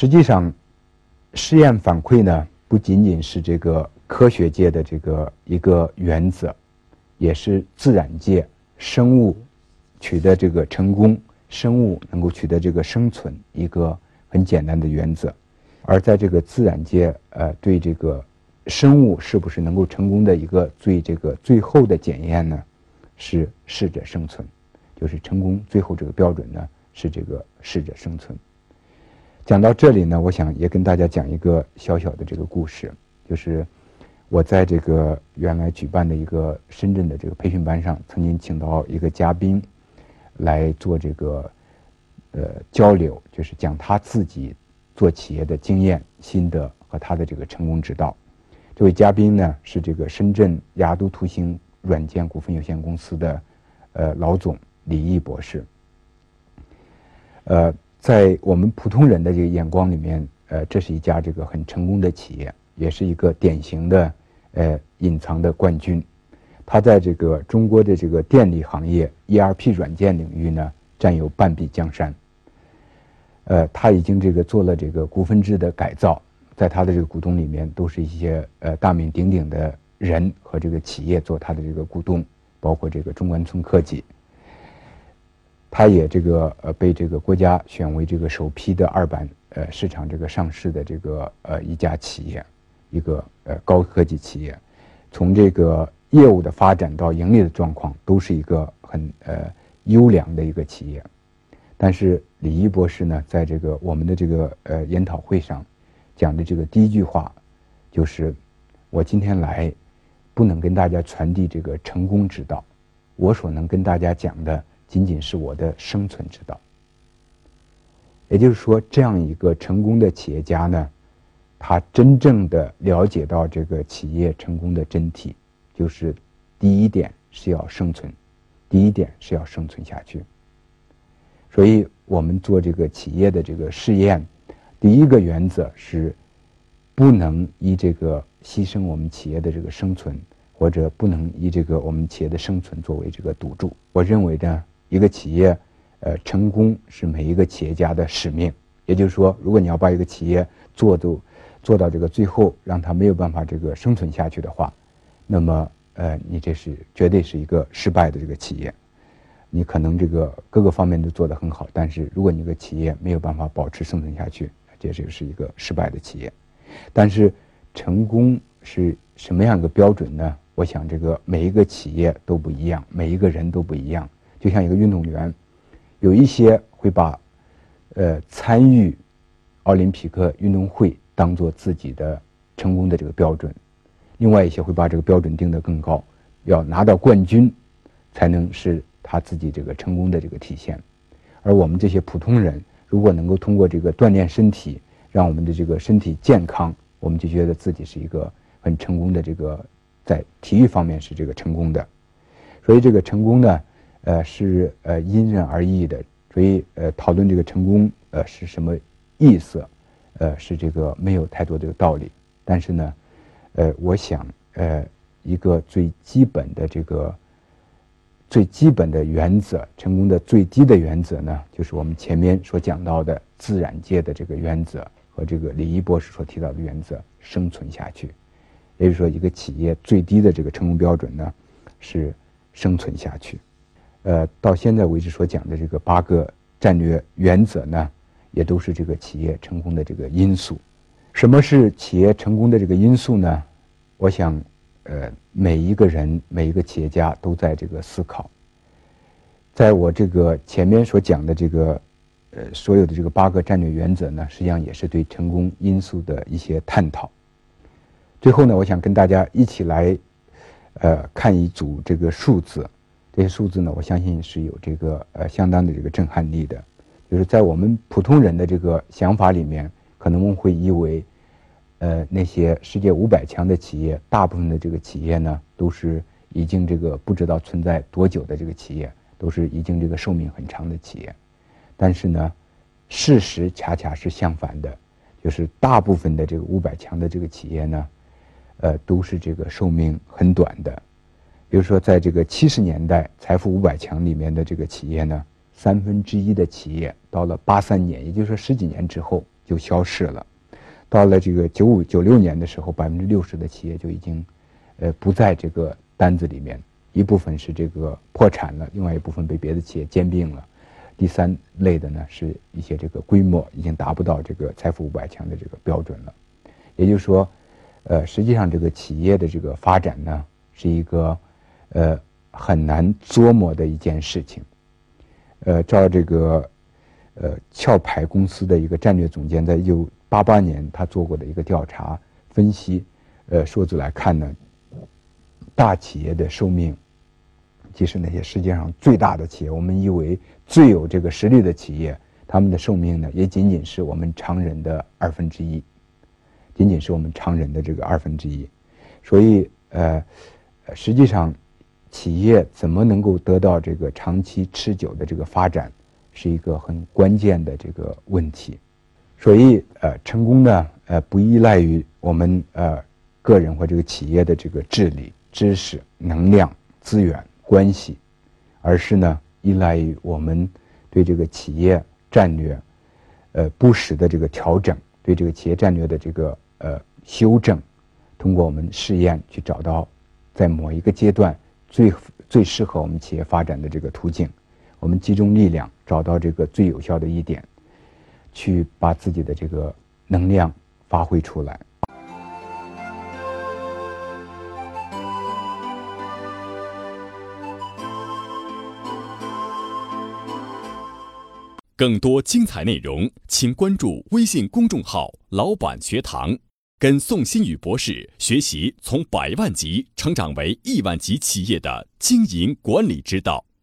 实际上，试验反馈呢，不仅仅是这个科学界的这个一个原则，也是自然界生物取得这个成功，生物能够取得这个生存一个很简单的原则。而在这个自然界，呃，对这个生物是不是能够成功的一个最这个最后的检验呢？是适者生存，就是成功最后这个标准呢是这个适者生存。讲到这里呢，我想也跟大家讲一个小小的这个故事，就是我在这个原来举办的一个深圳的这个培训班上，曾经请到一个嘉宾来做这个呃交流，就是讲他自己做企业的经验心得和他的这个成功之道。这位嘉宾呢是这个深圳雅都图形。软件股份有限公司的呃老总李毅博士，呃，在我们普通人的这个眼光里面，呃，这是一家这个很成功的企业，也是一个典型的呃隐藏的冠军。他在这个中国的这个电力行业 ERP 软件领域呢，占有半壁江山。呃，他已经这个做了这个股份制的改造，在他的这个股东里面，都是一些呃大名鼎鼎的。人和这个企业做他的这个股东，包括这个中关村科技，他也这个呃被这个国家选为这个首批的二板呃市场这个上市的这个呃一家企业，一个呃高科技企业，从这个业务的发展到盈利的状况，都是一个很呃优良的一个企业。但是李毅博士呢，在这个我们的这个呃研讨会上讲的这个第一句话，就是我今天来。不能跟大家传递这个成功之道，我所能跟大家讲的仅仅是我的生存之道。也就是说，这样一个成功的企业家呢，他真正的了解到这个企业成功的真谛，就是第一点是要生存，第一点是要生存下去。所以我们做这个企业的这个试验，第一个原则是不能以这个牺牲我们企业的这个生存。或者不能以这个我们企业的生存作为这个赌注。我认为呢，一个企业，呃，成功是每一个企业家的使命。也就是说，如果你要把一个企业做到做到这个最后，让它没有办法这个生存下去的话，那么呃，你这是绝对是一个失败的这个企业。你可能这个各个方面都做得很好，但是如果你个企业没有办法保持生存下去，这就是一个失败的企业。但是成功是什么样一个标准呢？我想，这个每一个企业都不一样，每一个人都不一样。就像一个运动员，有一些会把，呃，参与奥林匹克运动会当做自己的成功的这个标准；另外一些会把这个标准定得更高，要拿到冠军，才能是他自己这个成功的这个体现。而我们这些普通人，如果能够通过这个锻炼身体，让我们的这个身体健康，我们就觉得自己是一个很成功的这个。在体育方面是这个成功的，所以这个成功呢，呃，是呃因人而异的。所以呃，讨论这个成功呃是什么意思，呃，是这个没有太多这个道理。但是呢，呃，我想呃一个最基本的这个最基本的原则，成功的最低的原则呢，就是我们前面所讲到的自然界的这个原则和这个李一博士所提到的原则，生存下去。也就是说，一个企业最低的这个成功标准呢，是生存下去。呃，到现在为止所讲的这个八个战略原则呢，也都是这个企业成功的这个因素。什么是企业成功的这个因素呢？我想，呃，每一个人、每一个企业家都在这个思考。在我这个前面所讲的这个，呃，所有的这个八个战略原则呢，实际上也是对成功因素的一些探讨。最后呢，我想跟大家一起来，呃，看一组这个数字。这些数字呢，我相信是有这个呃相当的这个震撼力的。就是在我们普通人的这个想法里面，可能会以为，呃，那些世界五百强的企业，大部分的这个企业呢，都是已经这个不知道存在多久的这个企业，都是已经这个寿命很长的企业。但是呢，事实恰恰是相反的，就是大部分的这个五百强的这个企业呢。呃，都是这个寿命很短的，比如说，在这个七十年代财富五百强里面的这个企业呢，三分之一的企业到了八三年，也就是说十几年之后就消失了。到了这个九五九六年的时候，百分之六十的企业就已经，呃，不在这个单子里面。一部分是这个破产了，另外一部分被别的企业兼并了。第三类的呢，是一些这个规模已经达不到这个财富五百强的这个标准了。也就是说，呃，实际上这个企业的这个发展呢，是一个呃很难琢磨的一件事情。呃，照这个呃壳牌公司的一个战略总监在一九八八年他做过的一个调查分析，呃，数字来看呢，大企业的寿命，即使那些世界上最大的企业，我们以为最有这个实力的企业，他们的寿命呢，也仅仅是我们常人的二分之一，仅仅是我们常人的这个二分之一，所以呃，实际上。企业怎么能够得到这个长期持久的这个发展，是一个很关键的这个问题。所以，呃，成功呢，呃，不依赖于我们呃个人或这个企业的这个智力、知识、能量、资源、关系，而是呢，依赖于我们对这个企业战略，呃，不时的这个调整，对这个企业战略的这个呃修正，通过我们试验去找到在某一个阶段。最最适合我们企业发展的这个途径，我们集中力量找到这个最有效的一点，去把自己的这个能量发挥出来。更多精彩内容，请关注微信公众号“老板学堂”。跟宋新宇博士学习从百万级成长为亿万级企业的经营管理之道。